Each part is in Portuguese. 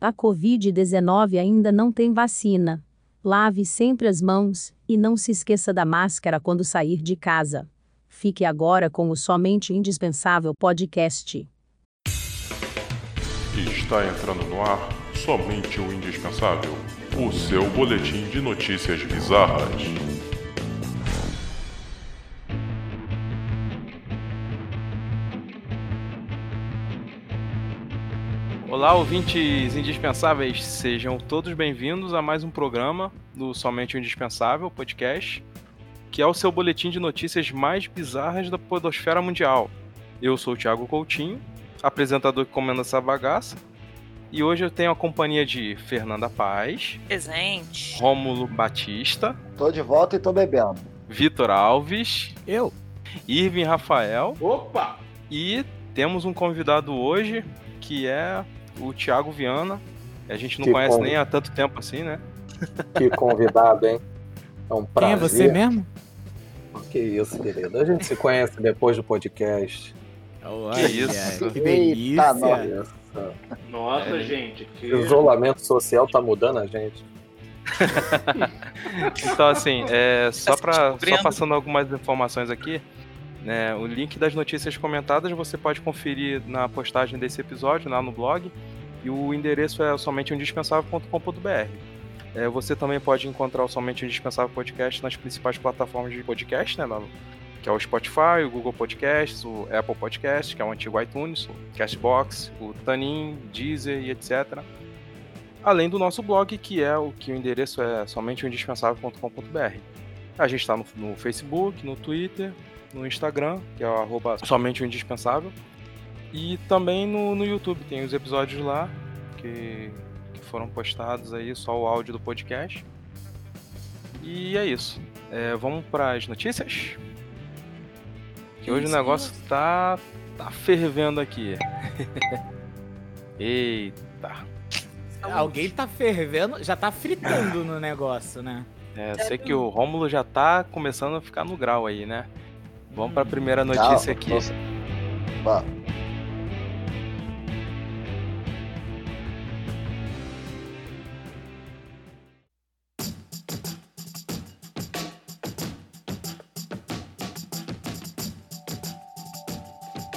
A Covid-19 ainda não tem vacina. Lave sempre as mãos e não se esqueça da máscara quando sair de casa. Fique agora com o Somente Indispensável Podcast. Está entrando no ar Somente o Indispensável o seu boletim de notícias bizarras. Olá, ouvintes indispensáveis, sejam todos bem-vindos a mais um programa do Somente o Indispensável podcast, que é o seu boletim de notícias mais bizarras da podosfera mundial. Eu sou o Thiago Coutinho, apresentador que comanda essa bagaça, e hoje eu tenho a companhia de Fernanda Paz, Presente. Rômulo Batista, Tô de volta e tô bebendo. Vitor Alves, Eu? Irving Rafael Opa! e temos um convidado hoje que é o Thiago Viana. A gente não Que conhece bom. nem há tanto tempo assim, né? Que convidado, hein? É um Quem prazer. é você mesmo? Que isso, querido. A gente se conhece depois do podcast. Olha, isso. Que Eita, delícia. nós. Isso. Nossa, É. gente, que. O isolamento social tá mudando a gente. Então, assim, é, só, pra, só passando algumas informações aqui, né, o link das notícias comentadas você pode conferir na postagem desse episódio lá no blog e o endereço é somente indispensável.com.br. É, você também pode encontrar o Somente Indispensável Podcast nas principais plataformas de podcast, né, que é o Spotify, o Google Podcasts, o Apple Podcasts, que é o antigo iTunes, o Castbox, o Tanin, Deezer e etc. Além do nosso blog, que é o que o endereço é somente indispensável.com.br. A gente está no, no Facebook, no Twitter, no Instagram, que é o arroba somente o indispensável. E também no, no YouTube, tem os episódios lá que, que foram postados aí, só o áudio do podcast. E é isso. É, vamos para as notícias? Que hoje o Isso, negócio tá, tá fervendo aqui. Eita. Alguém tá fervendo, já tá fritando no negócio, né? É, sei que o Rômulo já tá começando a ficar no grau aí, né? Vamos para a primeira notícia aqui. Nossa. Vá.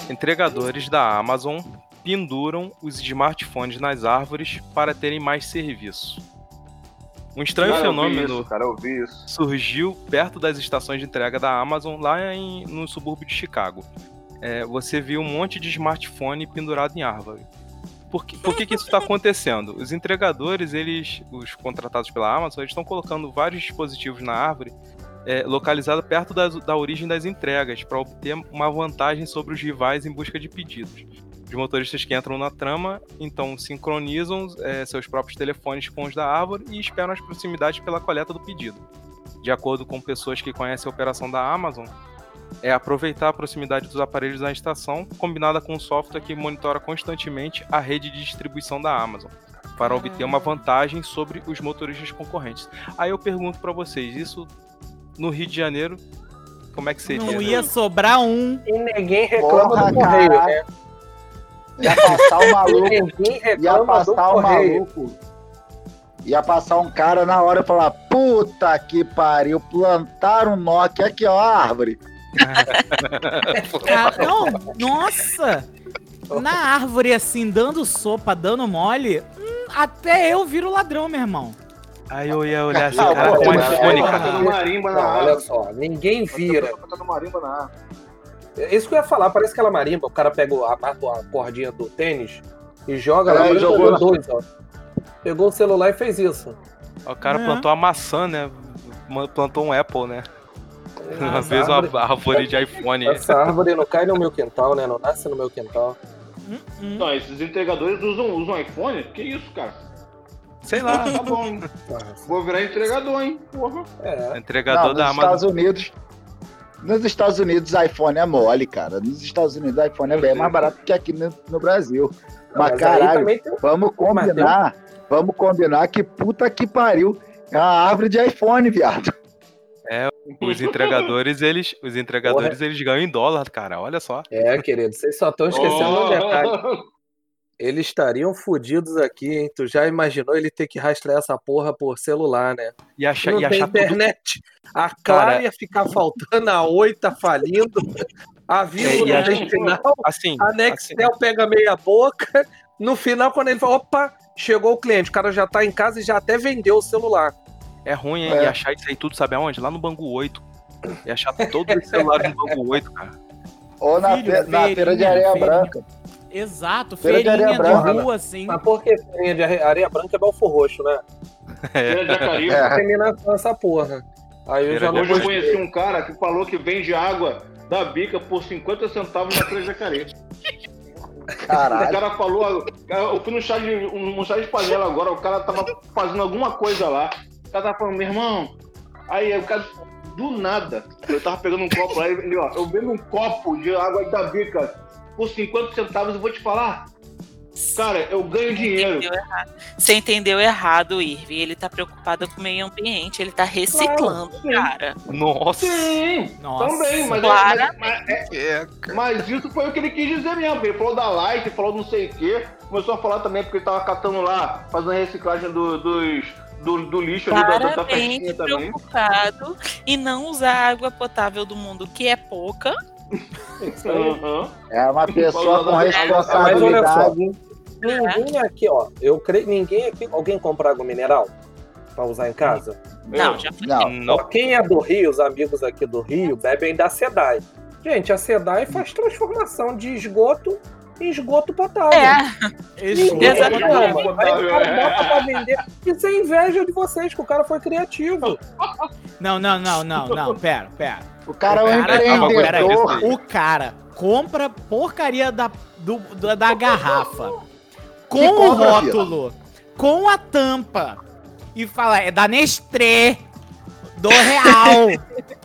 Entregadores da Amazon penduram os smartphones nas árvores para terem mais serviço. Um estranho Cara, fenômeno Isso, cara, surgiu perto das estações de entrega da Amazon, lá em, no subúrbio de Chicago. É, você viu um monte de smartphone pendurado em árvore. Por que, por que, que isso está acontecendo? Os entregadores, eles, os contratados pela Amazon, eles estão colocando vários dispositivos na árvore é, localizada perto das- da origem das entregas, para obter uma vantagem sobre os rivais em busca de pedidos. Os motoristas que entram na trama, então, sincronizam é, seus próprios telefones com os da árvore e esperam as proximidades pela coleta do pedido. De acordo com pessoas que conhecem a operação da Amazon, é aproveitar a proximidade dos aparelhos na estação, combinada com um software que monitora constantemente a rede de distribuição da Amazon, para obter uma vantagem sobre os motoristas concorrentes. Aí eu pergunto para vocês, isso no Rio de Janeiro, como é que seria? Não ia sobrar um. E ninguém reclama Porra, do correio, cara. né? Ia passar o maluco. Ia passar o maluco. Ia passar um cara na hora e falar: Puta que pariu, plantaram um Nokia aqui, ó, a árvore. Cara, não, nossa! Na árvore, assim, dando sopa, dando mole, hum, até eu viro ladrão, meu irmão. Aí eu ia olhar assim, Ah, cara, com iPhone, é, cara. Olha só, ninguém vira. Tocando marimba na árvore. É Isso que eu ia falar, parece aquela marimba. O cara pega o- a, a cordinha do tênis e joga É, lá. Ele jogou na- dois, ó. Pegou o celular e fez isso. O cara É. plantou a maçã, né? Plantou um Apple, né? Uma Essa vez uma árvore- árvore de iPhone. Essa árvore não cai no meu quintal, né? Não nasce no meu quintal. Hum, hum. Então, esses entregadores usam, usam iPhone? Que isso, cara? Sei lá, Tá bom, hein? Vou virar entregador, hein? Porra. É. entregador Não, da Amazon. Estados Unidos. Nos Estados Unidos, iPhone é mole, cara. Nos Estados Unidos, iPhone é bem mais barato que aqui no, no Brasil. Mas, aí caralho, tem- vamos combinar. Vamos combinar que puta que pariu. É uma árvore de iPhone, viado. Os entregadores, eles, os entregadores, eles ganham em dólar, cara. Olha só. É, querido, vocês só estão esquecendo um detalhe. Eles estariam fodidos aqui, hein? Tu já imaginou ele ter que rastrear essa porra por celular, né? E achar, Não e tem achar tudo. internet. A Cara- Clara ia ficar faltando, a Oi tá falindo, a Vivo É, não a final, Assim, a assim, Nextel pega meia boca. No final, quando ele fala, opa, chegou o cliente, o cara já tá em casa e já até vendeu o celular. é ruim, hein? É. E achar isso aí tudo, sabe aonde? Lá no Bangu 8. E achar todos os celulares no Bangu 8, cara. Ou na, Filho, fe- na feira de areia feirinha. branca. Exato, Feira de feirinha de branca, rua, assim. Mas por que feirinha de are- areia branca é Belfor Roxo, né? Feira de Jacareí. É. Terminação essa porra. Aí eu Feira já de não Hoje eu conheci um cara que falou que vende água da bica por 50 centavos na Feira de Jacareí. O Caralho. cara falou, eu fui no chá de, um, um chá de panela agora, o cara tava fazendo alguma coisa lá. O cara tava falando, meu irmão. Aí o cara, do nada, eu tava pegando um copo lá, ele, ó, eu vendo um copo de água da bica por 50 centavos, eu vou te falar. Cara, eu ganho dinheiro. Entendeu. Você entendeu errado, Irving. Ele tá preocupado com o meio ambiente. Ele tá reciclando, sim. cara. Nossa. Sim, Nossa. também, mas, Claro. mas, mas, é- mas isso foi o que ele quis dizer mesmo. Ele falou da Light, falou não sei o quê. Começou a falar também porque ele tava catando lá, fazendo a reciclagem do, dos, do, do lixo ali da, da Claramente festinha também. preocupado em não usar a água potável do mundo, que é pouca. Aham. É uma pessoa com Falando da- Mas olha só, responsabilidade. ninguém aqui, ó, eu creio, ninguém aqui, alguém compra água mineral pra usar em casa? Não, já falei. Não, Não. Quem é do Rio, os amigos aqui do Rio, bebem da SEDAI. Gente, a SEDAI faz transformação de esgoto em esgoto potável. É, Ninguém Exatamente. Aí o cara bota pra vender. Isso é inveja de vocês, que o cara foi criativo. Não, não, não, não, não, pera, pera. O cara é um O cara- não, peraí. empreendedor. O cara compra porcaria da, do, da, da garrafa com o rótulo, com a tampa e fala, é da Nestlé, do Real.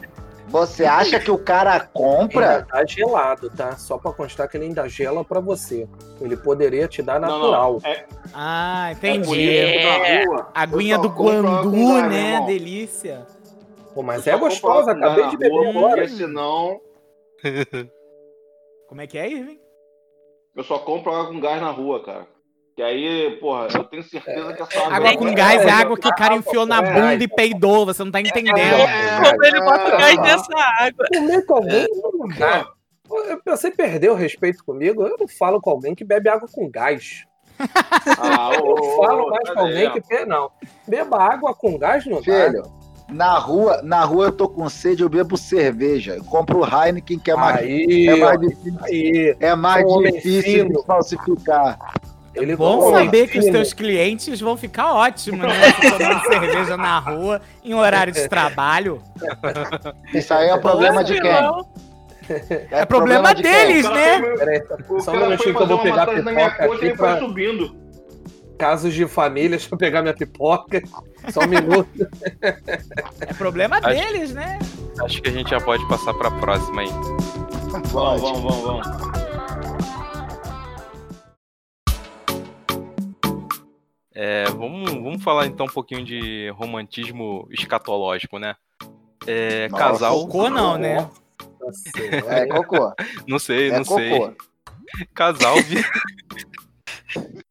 Você acha que o cara compra? tá gelado, tá? Só pra constar que ele ainda gela pra você. Ele poderia te dar Não, natural. não. É, ah, é entendi. rua, Aguinha do Guandu, né? Delícia. Pô, mas é compro gostosa, acabei de beber rua, agora. Porque senão Como é que é, Irving? eu só compro água com gás na rua, cara. Que aí, porra, eu tenho certeza que essa água. Água com gás é água que o cara enfiou na É. bunda e peidou, você não tá entendendo. Como ele bota o gás nessa água. Comer com alguém. Cara, eu- você perdeu o respeito comigo? Eu não falo com alguém que bebe água com gás. Ah, Eu ô, não falo ô, mais com alguém que bebe, não. Beba água com gás não dá. Filho, na rua, na rua eu tô com sede, eu bebo cerveja. Eu compro Heineken, que é mais, Aí, é mais difícil, aí. é mais Um difícil de falsificar. Ele Bom come saber que os teus clientes vão ficar ótimos, né? Tomando cerveja na rua, em horário de trabalho. Isso aí é problema de quem? Não. É problema de deles, né? Peraí, só um minutinho que eu vou uma pegar a massagem na minha pipoca aqui foi pra subindo. Casos de família. Deixa eu pegar minha pipoca. Só um minuto. É problema Acho- deles, né? Acho que a gente já pode passar pra próxima aí. Vamos, vamos, vamos, vamos. É, vamos, vamos falar então um pouquinho de romantismo escatológico, né? É, Nossa. casal. Cocô não, né? É cocô. Não sei, É não sei. cocô. Casal. vi-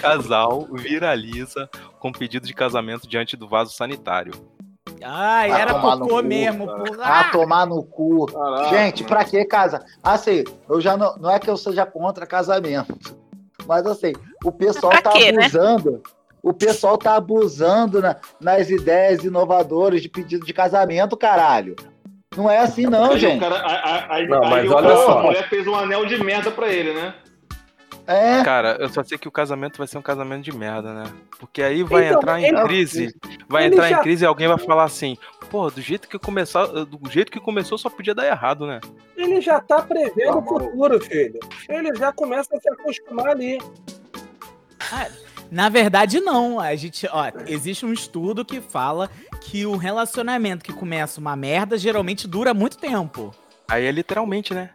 Casal viraliza com pedido de casamento diante do vaso sanitário. Ai, era no cocô cu, mesmo. porra. Tomar no cu. Caraca, Gente, pra que casa? Assim, eu já não. Não é que eu seja contra casamento. Mas assim, o pessoal Pra tá quê, né? abusando. O pessoal tá abusando na- nas ideias inovadoras de pedido de casamento, caralho. Não é assim, não, Aí o gente. cara- aí- Não, aí mas o olha cara- só. A mulher fez um anel de merda pra ele, né? É. Cara, eu só sei que o casamento vai ser um casamento de merda, né? Porque aí vai Então, entrar em ele- crise. Vai entrar já- em crise e alguém vai falar assim: pô, do jeito que começar, do jeito que começou só podia dar errado, né? Ele já tá prevendo o futuro, filho. Ele já começa a se acostumar ali. Na verdade, não. A gente, ó, existe um estudo que fala que o relacionamento que começa uma merda geralmente dura muito tempo. Aí é literalmente, né?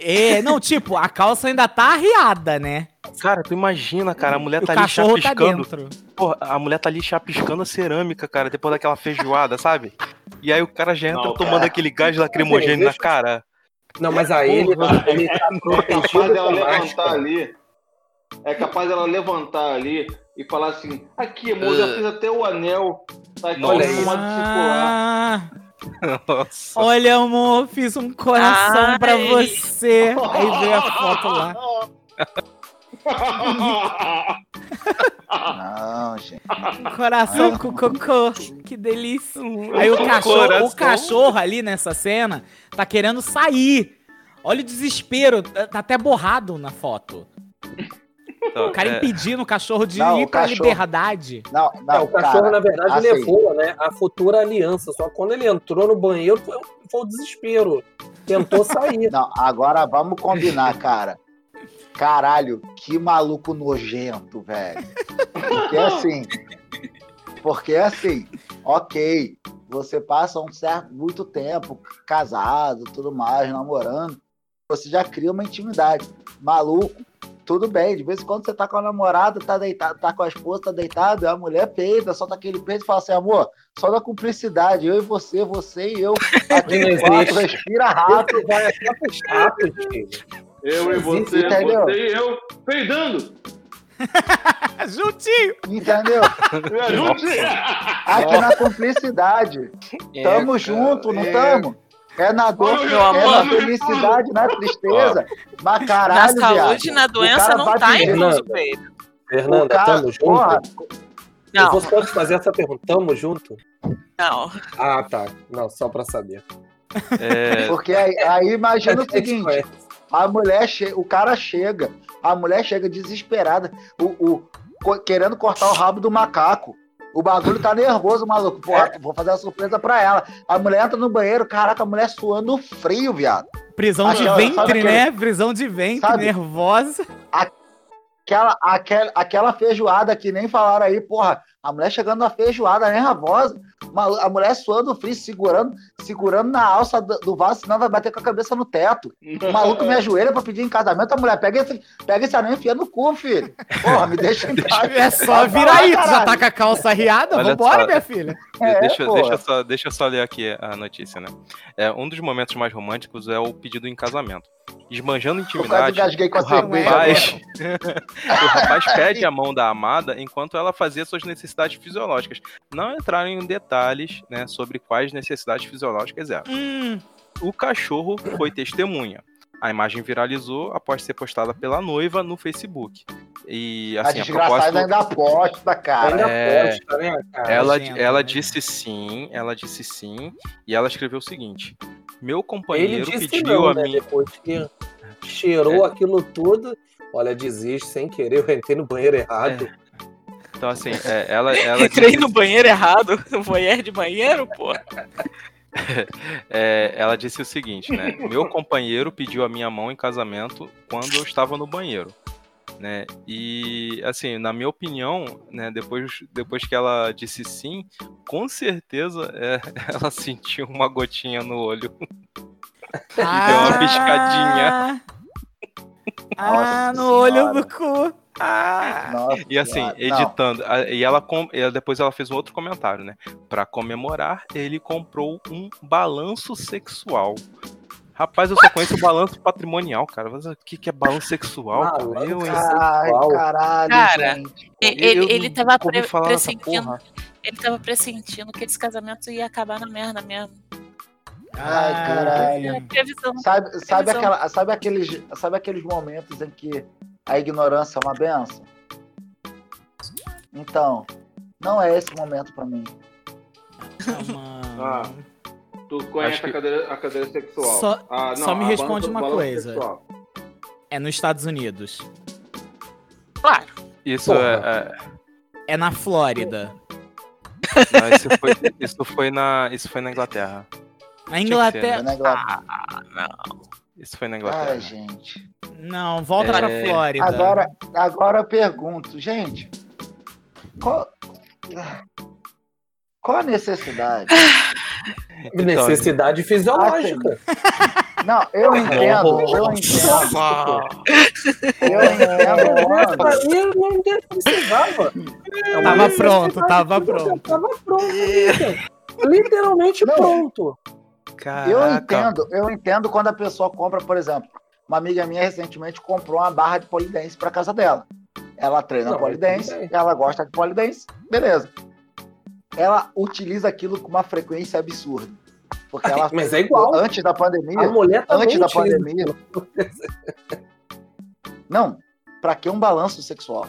É, não, tipo, a calça ainda tá arriada, né? Cara, tu imagina, cara, a mulher E o tá ali cachorro tá chapiscando. dentro. Porra, a mulher tá ali chapiscando a cerâmica, cara, depois daquela feijoada, sabe? E aí o cara já entra Não, tomando cara. aquele gás lacrimogêneo na cara. Não, mas aí ele, ele tá É capaz protegido dela levantar ali. é capaz dela levantar ali e falar assim: aqui, amor, já fiz até o anel. Tá aqui, Nossa. olha, circular. Nossa. olha, amor, fiz um coração Ai. pra você. Aí veio a foto lá. Não, gente. Coração com cocô. Que delícia. Aí o cachorro, o cachorro ali nessa cena tá querendo sair. Olha o desespero. Tá até borrado na foto. Então, O cara é, impedindo o cachorro de Não, ir pra cachorro- liberdade. Não, não, É, o cachorro, cara, na verdade, assim- levou né, a futura aliança. Só que quando ele entrou no banheiro, foi, foi o desespero. Tentou sair. Não, agora vamos combinar, cara. Caralho, que maluco nojento, velho. Porque assim. Porque assim, ok, você passa um certo muito tempo casado, tudo mais, namorando, você já cria uma intimidade. Maluco, tudo bem, de vez em quando você tá com a namorada, tá deitado, tá com a esposa, tá deitado, e a mulher peida, solta aquele peito e fala assim, amor, só da cumplicidade, eu e você, você e eu, no quarto, respira rápido. Vai até filho. Eu e você, Entendeu? você e eu, peidando. Juntinho. Entendeu? É, juntinho. Aqui na cumplicidade. Tamo junto, não tamo? É na dor, Meu é na amor. felicidade, na tristeza. Mas Na caralho, saúde e viado, na o doença não tá incluso Fernanda. peito. O Fernanda, cara, tamo junto? porra, Eu Não, vou só te fazer essa pergunta. Tamo junto? não. Ah, tá. Não, só pra saber. é, porque aí, aí imagina o A gente seguinte: a mulher, che- o cara chega, a mulher chega desesperada, o, o- querendo cortar o rabo do macaco. O bagulho tá nervoso, maluco. Porra, vou fazer uma surpresa pra ela. A mulher entra no banheiro, caraca, a mulher suando frio, viado. Prisão de ventre, né? Prisão de ventre, Sabe? nervosa. Aquela, aquela, aquela feijoada que nem falaram aí, porra, a mulher chegando na feijoada, nervosa, uma- a mulher suando frio, segurando, segurando na alça do, do vaso, senão vai bater com a cabeça no teto. O maluco me ajoelha pra pedir em casamento, a mulher pega esse, pega esse anel e enfia no cu, filho. Porra, me deixa em paz. É só Vai vir falar, aí. Tu já tá com a calça riada? Olha Vambora, só. minha filha. É, deixa, porra. deixa, só, deixa eu só ler aqui a notícia, né? É, um dos momentos mais românticos é o pedido em casamento. Esbanjando Eu quase intimidade, engasguei com a o rapaz, o rapaz pede a mão da amada enquanto ela fazia suas necessidades fisiológicas. Não entraram em detalhes né, sobre quais necessidades fisiológicas eram. Hum, O cachorro foi testemunha. A imagem viralizou após ser postada pela noiva no Facebook. E A assim, a, desgraçada propósito, ainda aposta, cara. Ainda é- posta, né, cara? ela, ela né? disse sim, ela disse sim, e ela escreveu o seguinte: Meu companheiro pediu não, a né? mim. Depois que cheirou aquilo tudo. Olha, desiste, sem querer, eu entrei no banheiro errado. Então, assim, é, ela, ela Entrei disse, no banheiro errado, no voyeur de banheiro, pô. é, ela disse o seguinte, né? Meu companheiro pediu a minha mão em casamento quando eu estava no banheiro. Né? E assim, na minha opinião, né, depois, depois que ela disse sim, com certeza é, ela sentiu uma gotinha no olho. deu uma piscadinha. Ah, no olho do cu. Ah. Nossa E assim, não. editando, a- e ela, com- e depois ela fez um outro comentário, né? Pra comemorar, ele comprou um balanço sexual. Rapaz, eu só conheço o balanço patrimonial, cara. Mas o que, que é balanço sexual? cara? Eu, hein? Ai, sexual. caralho, Cara, gente. Ele, Eu ele tava pre- pressentindo. Ele tava pressentindo que esse casamento ia acabar na merda mesmo. Ai, caralho. Previsão. Sabe, sabe, aquela, sabe, aqueles, sabe aqueles momentos em que a ignorância é uma benção? Então, não é esse momento pra mim. Ah, mano. Ah. Tu conhece Acho que- a, cadeira, a cadeira sexual. Só- Ah, só me responde uma coisa. sexual. É nos Estados Unidos. Claro. Isso Porra. é, É na Flórida. é- não, isso, foi, isso, foi na, isso foi na Inglaterra. Na Inglaterra. Né, Glauco? Ah, não. Isso foi na Inglaterra. Ai, gente. Não, volta É, pra Flórida. Agora, agora eu pergunto, gente, qual, qual a necessidade? Então, Necessidade fisiológica. Não, eu entendo, eu entendo, eu entendo, mano. Pra mim, não precisava. É Tava pronto, tava eu pronto. Tava pronto. Literalmente Não. pronto. Caraca. Eu entendo, eu entendo quando a pessoa compra, por exemplo, uma amiga minha recentemente comprou uma barra de polidense para casa dela. Ela treina Não, polidense, ela gosta de polidense, beleza. Ela utiliza aquilo com uma frequência absurda. Porque ela, Mas é igual. antes da pandemia, A mulher também antes da utiliza. pandemia. Não, pra que um balanço sexual?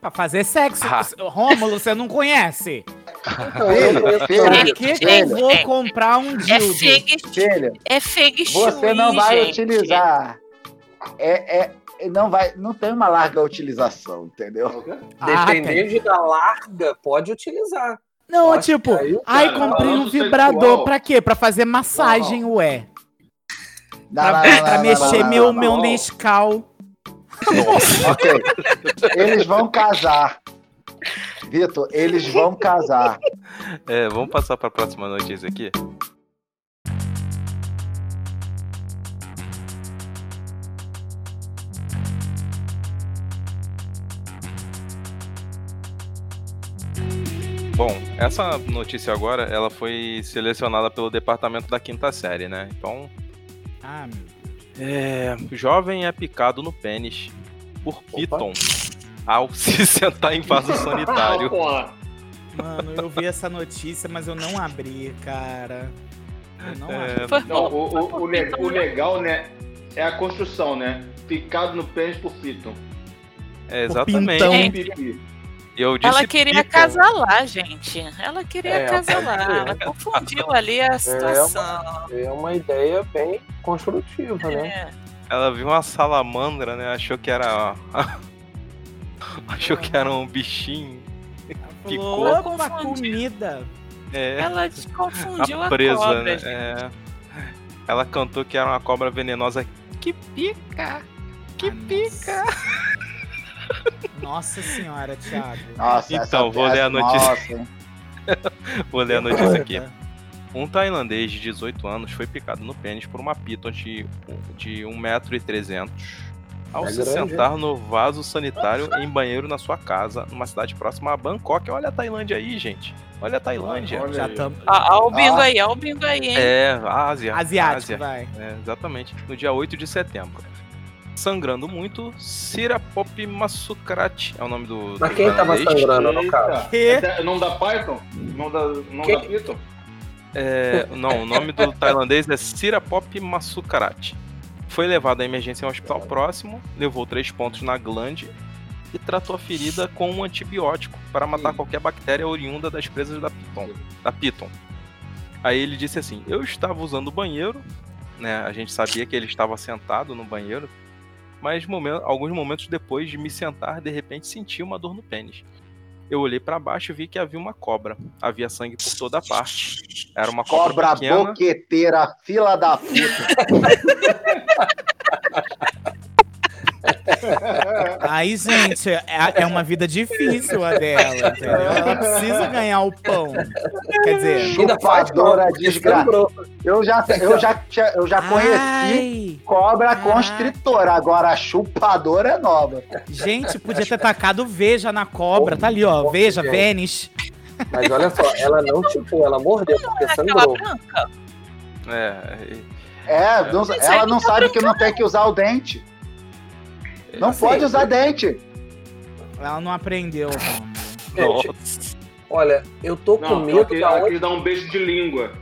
Pra fazer sexo. Ah. Rômulo, você não conhece? Então, eu conheço Filho, Pra que, Filha. eu vou comprar um É dildo? fake, Filha, é você não vai gente. utilizar. É, é, não vai, não tem uma larga utilização, entendeu? Ah. Dependendo da larga, pode utilizar. Não, tipo, aí, ai, comprei um vibrador sexual. pra quê? Pra fazer massagem, ué. Não, Pra, não, não, pra não, mexer não, meu, não, meu não. Nescau. Ok. Eles vão casar. Vitor, eles vão casar. É, vamos passar pra próxima notícia aqui. Bom, essa notícia agora, ela foi selecionada pelo departamento da quinta série, né? Então, Ah, meu. é, jovem é picado no pênis por piton ao se sentar em vaso sanitário. Mano, eu vi essa notícia, mas eu não abri, cara. Eu não abri. É, Foi Não, o, o, o, le- o legal, né? É a construção, né? Picado no pênis por Python. é, exatamente. pintão. É. Eu disse Ela queria piton. casalar, gente. Ela queria É. Ela confundiu ali a situação. É uma ideia bem construtiva, né? É. Ela viu uma salamandra, né? Achou que era. Achou que era um bichinho. Que Falou, cor. opa, Ela confundiu. comida. É. Ela confundiu a a, presa, cobra, né? gente. É. Ela cantou que era uma cobra venenosa que pica. Que Ah, pica. Nossa senhora, Thiago. Nossa, Então, essa vou ler a notícia. Nossa, hein? Vou ler a notícia aqui. Um tailandês de 18 anos foi picado no pênis por uma piton de, de 1,3m ao É se grande, sentar no vaso sanitário em banheiro na sua casa, numa cidade próxima a Bangkok. Olha a Tailândia aí, gente. Olha a Tailândia. Olha Já estamos. Ó, ó o bingo Ah. aí, ó o bingo aí, hein? É, Ásia. Asiático, Ásia. vai. É, exatamente. No dia 8 de setembro. Sangrando muito, Sirapop Masukrat é o nome do. Mas do quem tava sangrando no caso? Que? É Não dá Python? Não dá, não Que- dá Python? É, não, o nome do tailandês é Sirapop Masukarat. Foi levado à emergência em um hospital próximo, levou três pontos na glande e tratou a ferida com um antibiótico para matar qualquer bactéria oriunda das presas da piton. Da piton. Aí ele disse assim: Eu estava usando o banheiro, né? A gente sabia que ele estava sentado no banheiro, mas momen- alguns momentos depois de me sentar, de repente senti uma dor no pênis. Eu olhei para baixo e vi que havia uma cobra. Havia sangue por toda parte. Era uma cobra, Cobra pequena. boqueteira, fila da puta. Aí, gente, é, é uma vida difícil a dela, entendeu? Ela precisa ganhar o pão. Quer dizer, Ainda faz Chupadora porque desgraça. sangrou. Eu já, eu já, eu já conheci ai, cobra Ai. constritora, agora a chupadora é nova. gente, podia ter tacado veja na cobra. Tá ali, ó. Veja. Vênis. Mas olha só, ela não chupou, ela mordeu porque sangrou. branca. É, É, não- Mas ela não tá sabe que não tem que usar o dente. Não Assim, pode usar dente. Ela não aprendeu, Romulo. Gente, Nossa. olha, eu tô com Não, medo ela quis, da onde... um beijo de língua.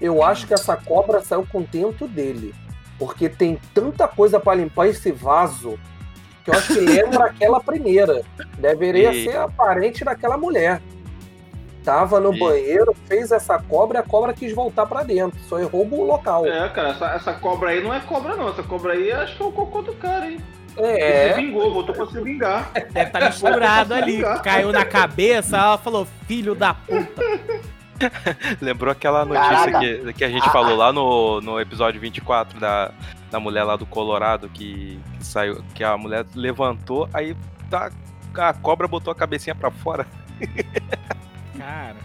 Eu acho que essa cobra saiu com o dentro dele. Porque tem tanta coisa pra limpar esse vaso que eu acho que lembra aquela primeira. Deveria E- ser a parente daquela mulher. Tava no E- banheiro, fez essa cobra e a cobra quis voltar pra dentro. Só errou o local. É, cara, essa, essa cobra aí não é cobra, não. Essa cobra aí acho que é o cocô do cara, hein? Ele É, se vingou, voltou pra se vingar. Deve estar misturado ali. Caiu na cabeça, ela falou, filho da puta. Lembrou aquela notícia Caraca. que, que a gente Ah. falou lá no, no episódio 24 da, da mulher lá do Colorado que, que saiu, que a mulher levantou, aí tá, a cobra botou a cabecinha pra fora. Cara,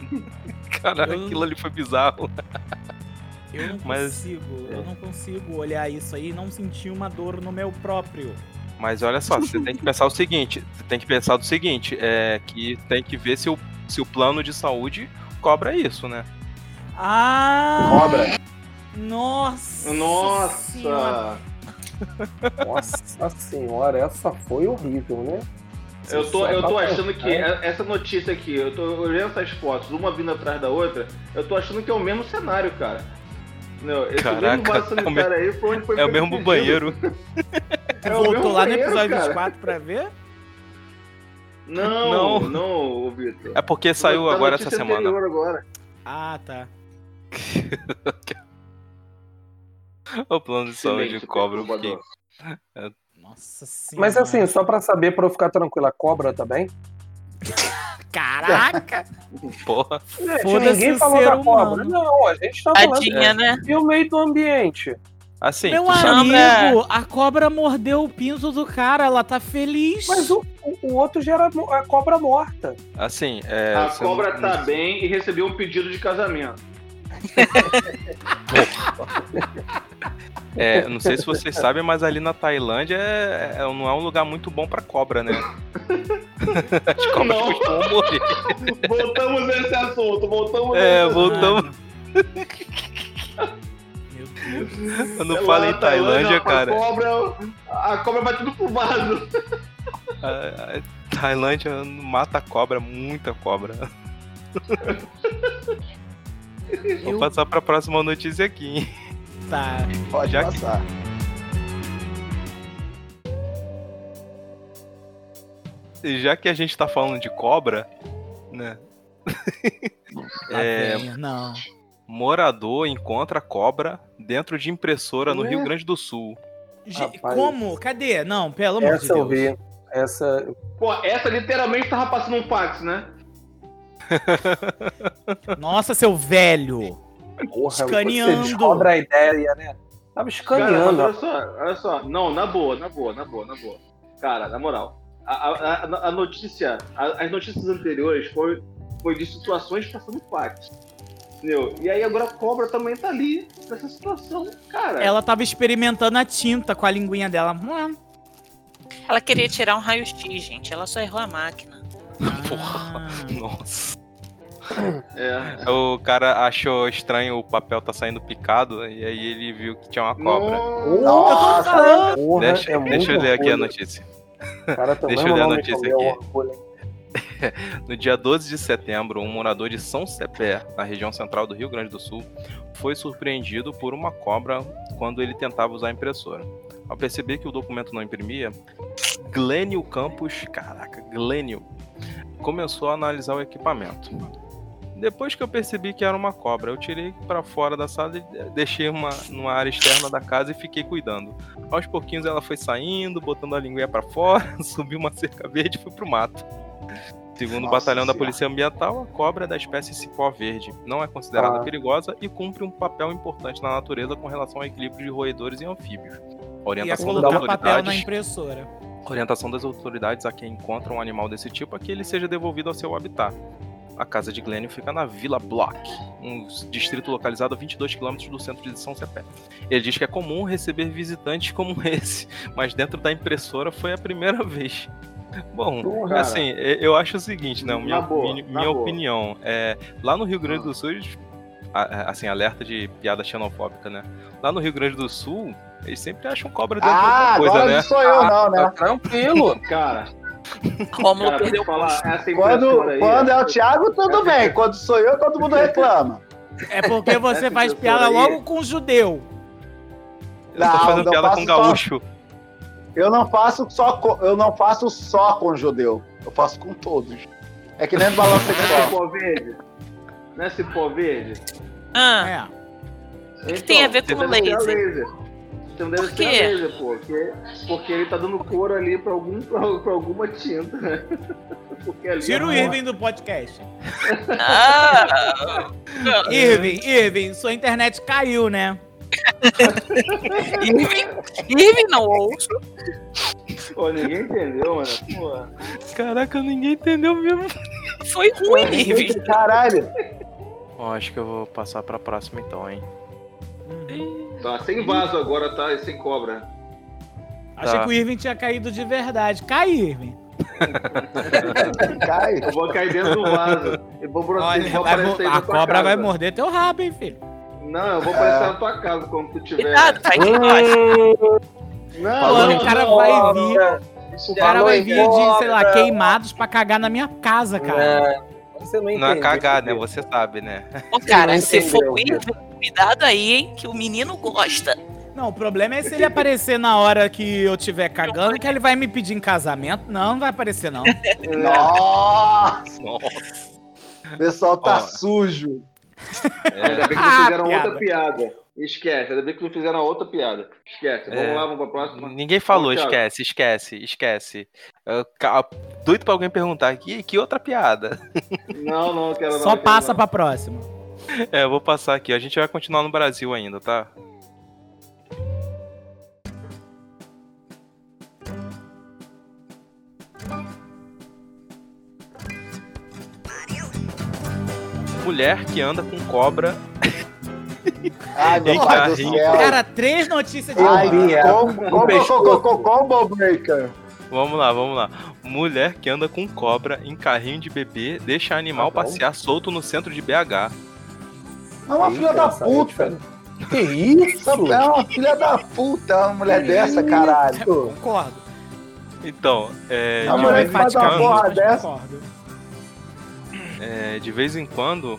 Cara, Eu- aquilo ali foi bizarro. Eu não Mas- consigo, eu não consigo olhar isso aí e não sentir uma dor no meu próprio. Mas olha só, você tem que pensar o seguinte, você tem que pensar do seguinte, é que tem que ver se o, se o plano de saúde cobra isso, né? Ah! Cobra. Nossa! Nossa! Senhora. Nossa senhora, essa foi horrível, né? Eu tô, eu tô pra achando que pensar. essa notícia aqui, eu tô olhando essas fotos, uma vindo atrás da outra, eu tô achando que é o mesmo cenário, cara. Não, esse Caraca, mesmo vaso é o sanitário aí foi onde foi É o mesmo pedido. banheiro. É o Voltou mesmo lá no banheiro, episódio cara. 24 pra ver? Não, Não. não, ô, Vitor. É porque saiu Tá agora essa semana. Agora. Ah, tá. O plano de saúde Silêncio, cobra. perturbador. fiquei- Nossa senhora. Mas assim, só pra saber, pra eu ficar tranquila, a cobra também? Caraca! Porra. Gente, ninguém falou da cobra. humano. Não, a gente tá falando. Tadinha, né? E o meio do ambiente? Assim, Meu sabe- amigo, a cobra mordeu o pinto do cara, ela tá feliz. Mas o, o, outro já era a cobra morta. assim, é. A cobra não- tá bem e recebeu um pedido de casamento. É, não sei se vocês sabem, mas ali na Tailândia é, é- não é um lugar muito bom pra cobra, né? As cobras Não. costumam morrer. Voltamos a esse assunto, voltamos É, a esse voltamos. Meu Deus. Quando Lá fala em Tailândia, a cara, Cobra, a cobra vai tudo pro vaso. a, a Tailândia mata cobra, muita cobra. Vou Eu- passar pra próxima notícia aqui, hein? Tá. Pode Já que- passar. E já que a gente tá falando de cobra, né? É, Não. morador encontra cobra dentro de impressora no Ué? Rio Grande do Sul. Rapaz. Como? Cadê? Não, pelo amor de Essa eu Deus. vi. Essa. Pô, essa literalmente tava passando um fax, né? Nossa, seu velho. Porra, Escaneando. Você descobre a ideia, né? Tava Cara, escaneando. mas olha só, olha só. Não, na boa, na boa, na boa, na boa. Cara, na moral. A, a- a- notícia, a- as notícias anteriores foi, foi de situações passando fax. Entendeu? E aí agora a cobra também tá ali nessa situação. Cara, Ela tava experimentando a tinta com a linguinha dela. Ela queria tirar um raio-x, gente. Ela só errou a máquina. Porra. Ah. Nossa. É. O cara achou estranho o papel tá saindo picado e aí ele viu que tinha uma cobra. Nossa, porra, Deixa, é deixa eu ler aqui a notícia. Cara, Deixa eu ler a notícia aqui. No dia 12 de setembro, um morador de São Cepé, na região central do Rio Grande do Sul, foi surpreendido por uma cobra quando ele tentava usar a impressora. Ao perceber que o documento não imprimia, Glênio Campos, caraca, Glênio, começou a analisar o equipamento. Depois que eu percebi que era uma cobra, eu tirei para fora da sala e deixei uma numa área externa da casa e fiquei cuidando. Aos pouquinhos ela foi saindo, botando a linguinha para fora, subiu uma cerca verde e foi pro mato. Segundo o Nossa batalhão da. Polícia Ambiental, a cobra é da espécie cipó verde. Não é considerada Ah. perigosa e cumpre um papel importante na natureza com relação ao equilíbrio de roedores e anfíbios. A orientação das colocar papel na autoridades impressora. Orientação das autoridades a quem encontra um animal desse tipo é que ele seja devolvido ao seu habitat. A casa de Glênio fica na Vila Block, um distrito localizado a 22 quilômetros do centro de São Cepé. Ele diz que é comum receber visitantes como esse, mas dentro da impressora foi a primeira vez. Bom, Porra. assim, eu acho o seguinte, né? Minha, boa, minha- minha opinião, é, lá no Rio Grande do Sul, assim, alerta de piada xenofóbica, né? Lá no Rio Grande do Sul, eles sempre acham cobra dentro de Ah, alguma coisa, agora né? não sou eu, não, Tá né? tranquilo. Cara, Rômulo cara, perdeu o falar, Quando, aí, quando é o Thiago, tudo bem. Quando sou eu, todo mundo reclama. É porque você Essa faz piada aí- logo com judeu. Eu tô Não, fazendo não piada faço com só- gaúcho. Eu não faço só com, eu não faço só com judeu. Eu faço com todos. É que nem no balanço Não é sexual. cipó verde? Não é cipó verde? Ah, É. O que tem a ver com laser? laser. Então deve Por quê? laser, pô. Porque, porque ele tá dando cor ali pra, algum, pra, pra alguma tinta, né? Tira o é Irving do podcast. ah Irving, Irving, sua internet caiu, né? Irving, Irving não ouço. Pô, ninguém entendeu, mano. Pô. Caraca, ninguém entendeu mesmo. Foi ruim, Irving. Caralho. Ó, acho que eu vou passar pra próxima então, hein? Tá sem vaso agora, tá? E sem cobra. Achei Tá. que o Irving tinha caído de verdade. Cai, Irving. Cai. Eu vou cair dentro do vaso. E vou, Olha, vou vai a cobra vai casa. morder teu rabo, hein, filho? Não, eu vou aparecer na tua casa quando tu tiver. Cuidado, vai que nós. Não, Falando, não, o cara não, vai não, vir- não. O cara Falou vai vir de, sei lá, queimados pra cagar na minha casa, cara. É, você não Não é cagar, né? Você sabe, né? Ô, cara, se for o Irving, cuidado aí, hein? Que o menino gosta. Não, o problema é se ele aparecer na hora que eu tiver cagando, que ele vai me pedir em casamento. Não, não vai aparecer, não. Nossa, Nossa. o pessoal tá Ó. sujo. Ainda bem que Ah, não fizeram piada. outra piada. Esquece, ainda bem que não fizeram outra piada. Esquece. Vamos É. lá, vamos pra próxima. Ninguém falou, Thiago. esquece, esquece, esquece. Eu, ca- doido pra alguém perguntar que, que outra piada. Não, não, quero não. Só quero passa não. pra próxima. É, eu vou passar aqui. A gente vai continuar no Brasil ainda, tá? Mulher que anda com cobra. Ai, meu Em pai do carrinho. céu. Cara, três notícias de Ai, é. combo, Um combo, combo, combo, breaker. Vamos lá, vamos lá. Mulher que anda com cobra em carrinho de bebê deixa animal Tá passear solto no centro de BH. É uma Eita, filha da é puta. diferente. Que isso? É uma filha da puta, uma mulher dessa, caralho. Concordo. Então, é, A de, mulher vez que faz uma porra dessa. é, de vez em quando,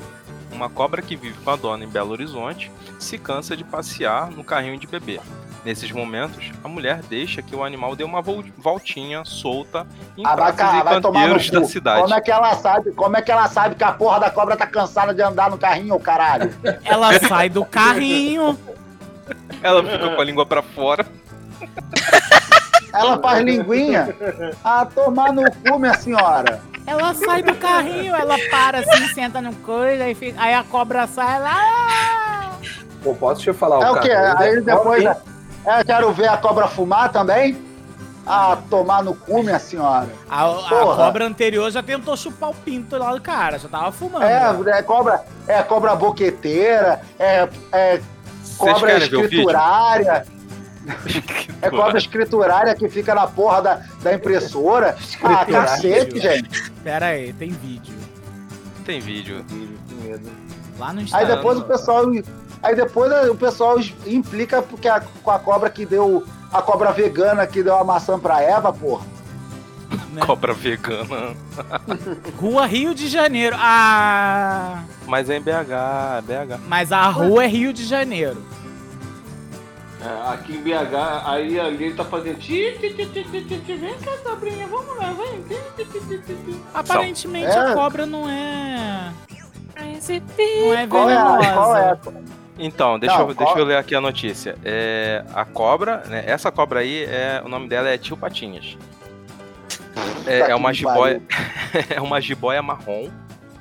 uma cobra que vive com a dona em Belo Horizonte se cansa de passear no carrinho de bebê. Nesses momentos, a mulher deixa que o animal dê uma vol- voltinha solta em Ah, vai, praças e vai tomar no canteiros da cidade. Como é que ela sabe? Como é que ela sabe que a porra da cobra tá cansada de andar no carrinho, ô caralho? Ela sai do carrinho. Ela fica com a língua pra fora. Ela faz linguinha? Ah, tomar no cu, minha senhora. Ela sai do carrinho, ela para assim, senta no coisa, aí, fica- aí a cobra sai "Ah!" lá. Pô, posso te falar É o cara? quê? Aí Eu- depois. É, quero ver a cobra fumar também? Ah, tomar no cu, minha senhora. A, a cobra anterior já tentou chupar o pinto lá do cara, já tava fumando. É, é cobra, é cobra boqueteira, é, é cobra vídeo? escriturária, é cobra escriturária que fica na porra da, da impressora. Ah, cacete, gente. Pera aí, tem vídeo. Tem vídeo. Que medo. Lá no Aí Instagram. depois o pessoal. Aí depois o pessoal implica porque a, com a cobra que deu. A cobra vegana que deu a maçã pra Eva, porra. né? Cobra vegana. Rua Rio de Janeiro. Ah, Mas é em BH, BH. mas a rua é Rio de Janeiro. É, aqui em BH, aí ali ele tá fazendo. Ti, ti, ti, ti, ti, ti, ti, Vem cá, cobrinha, vamos lá, vem. Ti, ti, ti, ti, ti, ti. Aparentemente É. a cobra não é. Não é Qual é a. venenosa. Qual é? Então, deixa, Não, eu, deixa eu ler aqui a notícia. É, a cobra, né? Essa cobra aí, é, o nome dela é Tio Patinhas. É, Puta é uma jiboia, é uma jiboia marrom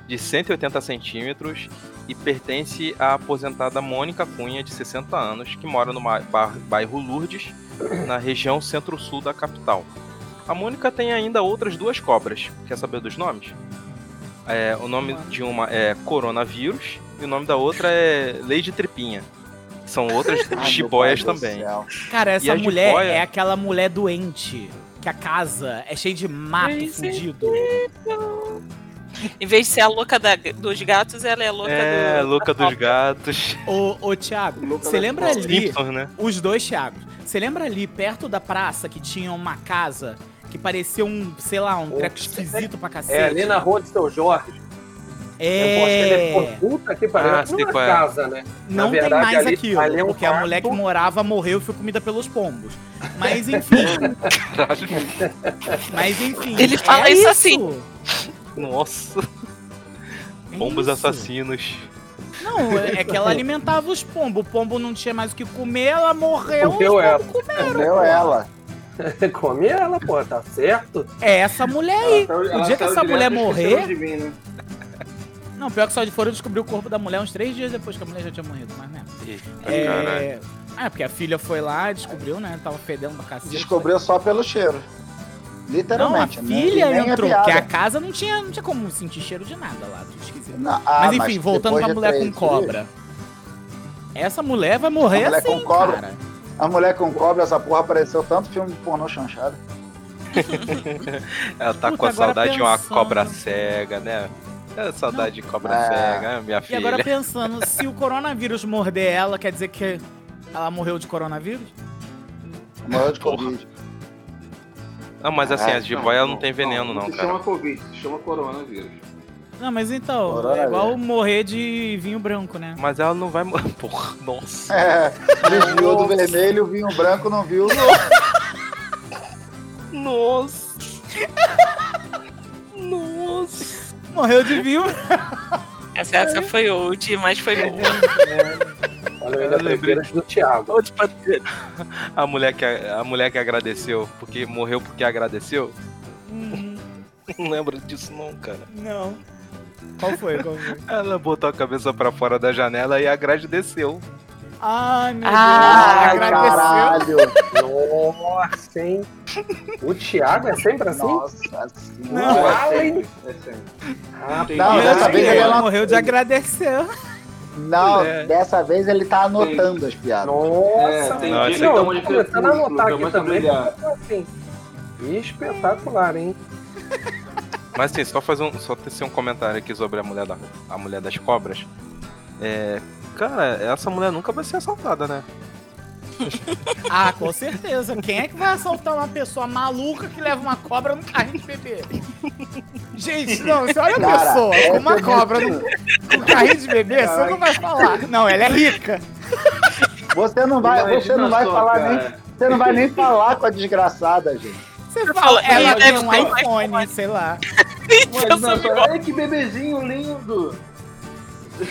de 180 centímetros e pertence à aposentada Mônica Cunha, de 60 anos, que mora no bairro Lourdes, na região centro-sul da capital. A Mônica tem ainda outras duas cobras. Quer saber dos nomes? É, o nome de uma é Coronavírus e o nome da outra é Lady Tripinha. São outras jiboias do também. Cara, essa a mulher jiboia? é aquela mulher doente. Que a casa é cheia de mato Crazy fudido. Em vez de ser a louca da- dos gatos, ela é a louca É, do. louca da dos gatos. Ô, ô Thiago, Louca você lembra ali? Simpsons, né? Os dois Thiagos. Você lembra ali, perto da praça, que tinha uma casa que parecia um, sei lá, um treco esquisito pra cacete? É, ali na rua de Seu Jorge. É. Eu posso puta que pariu. Ah, não é qual é. casa, né? Não Na tem verdade, mais ali- aquilo, ali é um porque a mulher que quarto. morava morreu e foi comida pelos pombos. Mas enfim, mas enfim. Ele fala é isso assim. Nossa, É pombos isso. assassinos. Não, é que ela alimentava os pombos. O pombo não tinha mais o que comer, ela morreu. Comeu os ela. pombos comeram. Deu ela. Come ela, pô, tá certo? É essa mulher aí. Ela saiu- O ela dia que saiu essa mulher morrer. mim, né? Não, pior que só de foram descobrir o corpo da mulher uns três dias depois que a mulher já tinha morrido, mas né. É. Ah, porque a filha foi lá, descobriu, né? Tava fedendo pra cacete. Descobriu só pelo cheiro. Não, a Literalmente. nem- filha nem é entrou, porque a casa não tinha, não tinha como sentir cheiro de nada lá, tudo esquisito. Não, ah, mas enfim, voltando depois pra de mulher com cobra. Essa mulher vai morrer A mulher assim, com cobra. cara. A mulher com cobra, essa porra apareceu tanto filme pornô chanchado. Ela tá Puta, com a saudade de uma pensando. cobra cega, né? É saudade de cobra É. cega, né, minha E filha. agora pensando, se o coronavírus morder ela, quer dizer que ela morreu de coronavírus? Morreu de Covid. Não, mas assim, a jiboia não tem veneno, não, se cara. chama Covid, se chama coronavírus. Não, mas então, Corona, é igual morrer de vinho branco, né? Mas ela não vai morrer. Porra, nossa. É, desviou do vermelho, o vinho branco não viu. Nossa. Nossa. Morreu de vinho. Essa, essa foi old, mas foi boa. Olha, eu do Thiago. A mulher, que, a mulher que agradeceu, porque morreu porque agradeceu. Hum, Não lembro disso não, cara. não. Qual foi? Qual foi? Ela botou a cabeça pra fora da janela e a grade desceu. Ai, meu Ah, Deus. Agradeceu. caralho. Nossa, hein? O Thiago é sempre assim? Nossa Não. senhora. Ah, hein? É sério. Ah, Tem- Não, dessa vez ele não- morreu de agradecer. Não, É. dessa vez ele tá anotando as piadas. Nossa, É, tem Não, dia que não, tá muito começando a anotar aqui também. Assim, espetacular, hein? Mas assim, só fazer um, só tecer um comentário aqui sobre a mulher, da, a mulher das cobras. É, cara, essa mulher nunca vai ser assaltada, né? Ah, com certeza. Quem é que vai assaltar uma pessoa maluca que leva uma cobra no carrinho de bebê? Gente, não, você olha a Cara, pessoa com uma é cobra no, no carrinho de bebê, você não vai falar. Não, ela é rica. Você não vai, você não vai só, falar cara. nem, você não vai nem falar com a desgraçada, gente. Você fala, ela tem um iPhone, sei lá. Ai, que bebezinho lindo.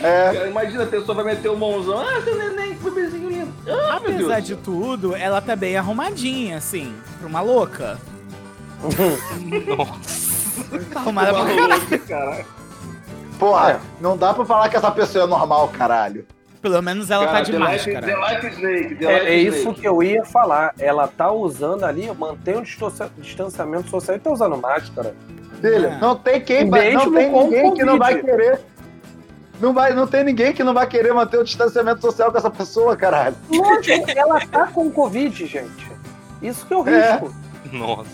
É, Imagina a pessoa vai meter o mãozão. Ah, seu neném, que bebezinho lindo. Ah, meu Apesar Deus. de tudo, ela tá bem arrumadinha, assim, pra uma louca. Tá arrumada pra caralho. Caralho. porra, não dá pra falar que essa pessoa é normal, caralho. Pelo menos ela tá Cara, de The Life- máscara. The Life Snake, The É, Life é isso Snake. que eu ia falar. Ela tá usando ali, mantém o distanciamento social e tá usando máscara. Filha, É. não tem quem, vai- não tem ninguém que não vai querer. Não, vai, não tem ninguém que não vai querer manter o distanciamento social com essa pessoa, caralho. Lógico, ela tá com Covid, gente. Isso que é o É. risco. Nossa.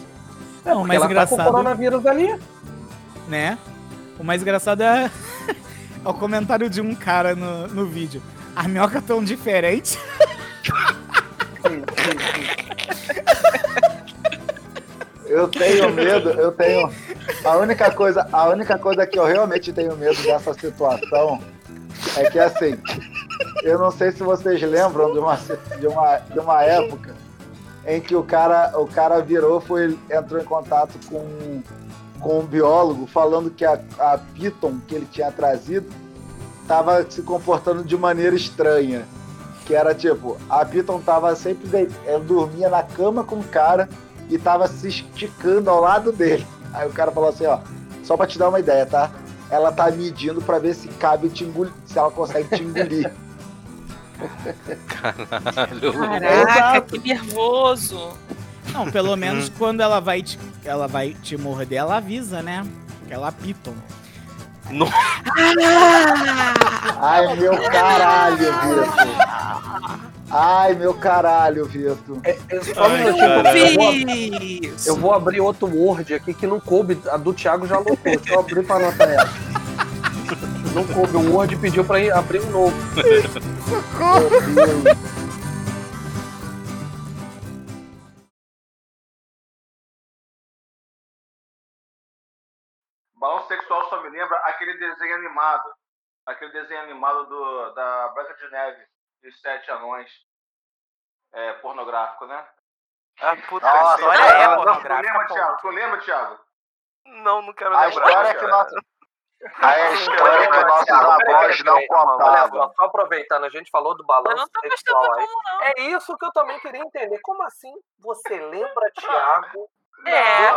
Não, o mais ela tá engraçado, com o coronavírus ali. né? O mais engraçado é, é o comentário de um cara no, no vídeo. A minhoca tão diferente. Eu tenho medo, eu tenho. A única coisa, a única coisa que eu realmente tenho medo dessa situação é que assim, eu não sei se vocês lembram de uma, de uma, de uma época em que o cara, o cara virou, foi, entrou em contato com, com um biólogo falando que a, a Piton que ele tinha trazido estava se comportando de maneira estranha. Que era tipo, a Piton tava sempre ela dormia na cama com o cara e tava se esticando ao lado dele. Aí o cara falou assim, ó, só pra te dar uma ideia, tá? Ela tá medindo pra ver se cabe te engolir, se ela consegue te engolir. Caralho. Caraca, Exato. que nervoso. Não, pelo menos quando ela vai te, ela vai te morder, ela avisa, né? Que ela piton. Ai, meu caralho, Vitor. Ai, meu caralho, Vitor. É, é só um Ai, eu, vou, Fiz. eu vou abrir outro Word aqui que não coube. A do Thiago já anotou. Deixa eu abrir pra anotar ela. Não coube. O Word pediu pra ir abrir um novo. Deus. Balanço sexual só me lembra aquele desenho animado. Aquele desenho animado do, da Branca de Neve e os Sete Anões. É, pornográfico, né? Ah, puta, Nossa, a história é não, Tu lembra. Thiago? Tu lembra, Thiago? Não, não quero A lembrar. história é que nós, a história que nossos avós não Olha contavam. só, só aproveitando, a gente falou do Eu balanço não tô sexual gostando aí. como não. É isso que eu também queria entender. Como assim você lembra, Thiago? É.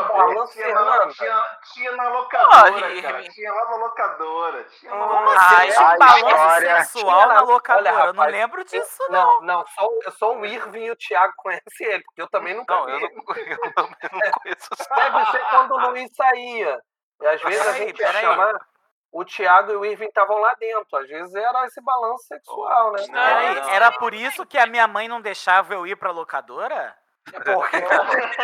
tinha, tinha, tinha na locadora, Olha, cara. Tinha lá na locadora. Tinha na locadora. assim? a Tinha um balanço história- sexual na Olha, locadora. Eu não rapaz, lembro disso, Não, não, só, só o Irving e o Thiago conhecem ele, porque eu também nunca Não, vi. eu não, eu também não conheço Deve ser quando o Luiz saía. E às vezes a Peraí, gente ia chamar. O Thiago e o Irving estavam lá dentro. Às vezes era esse balanço sexual, né? Peraí, Não, Era por isso que a minha mãe não deixava eu ir pra locadora? Porque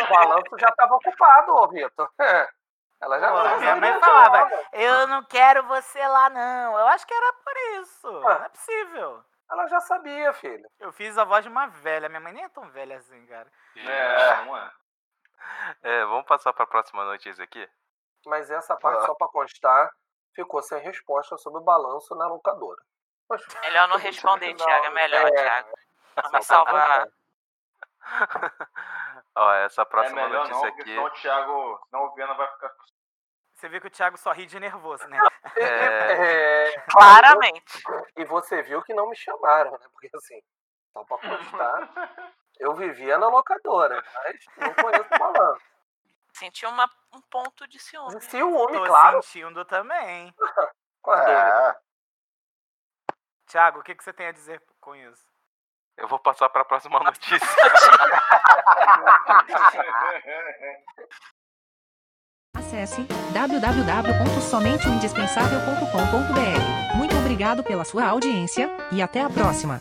o balanço já estava ocupado, ô Vitor. É. Ela já Pô, minha mãe falava, eu não quero você lá não. Eu acho que era por isso. Não é possível. Ela já sabia, filho. Eu fiz a voz de uma velha. Minha mãe nem é tão velha assim, cara. É, não é. É, vamos passar pra próxima notícia aqui? Mas essa parte, só pra constar, ficou sem resposta sobre o balanço na locadora. Mas, Melhor não responder. É melhor, é. Thiago. Não pra salvar. constar. Ó, essa É próxima melhor notícia não, aqui. senão o Thiago, senão o Viana vai ficar Você viu que o Thiago só ri de nervoso, né? É, É, Claramente. E você viu que não me chamaram, né? Porque assim, só pra constar, eu vivia na locadora, mas não conheço o balanço. Senti uma, um ponto de ciúme. De ciúme, Tô claro. sentindo também. Qual dúvida? É, Thiago, o que, que você tem a dizer com isso? Eu vou passar pra próxima notícia. Acesse www.somenteoindispensável.com.br. Muito obrigado pela sua audiência e até a próxima.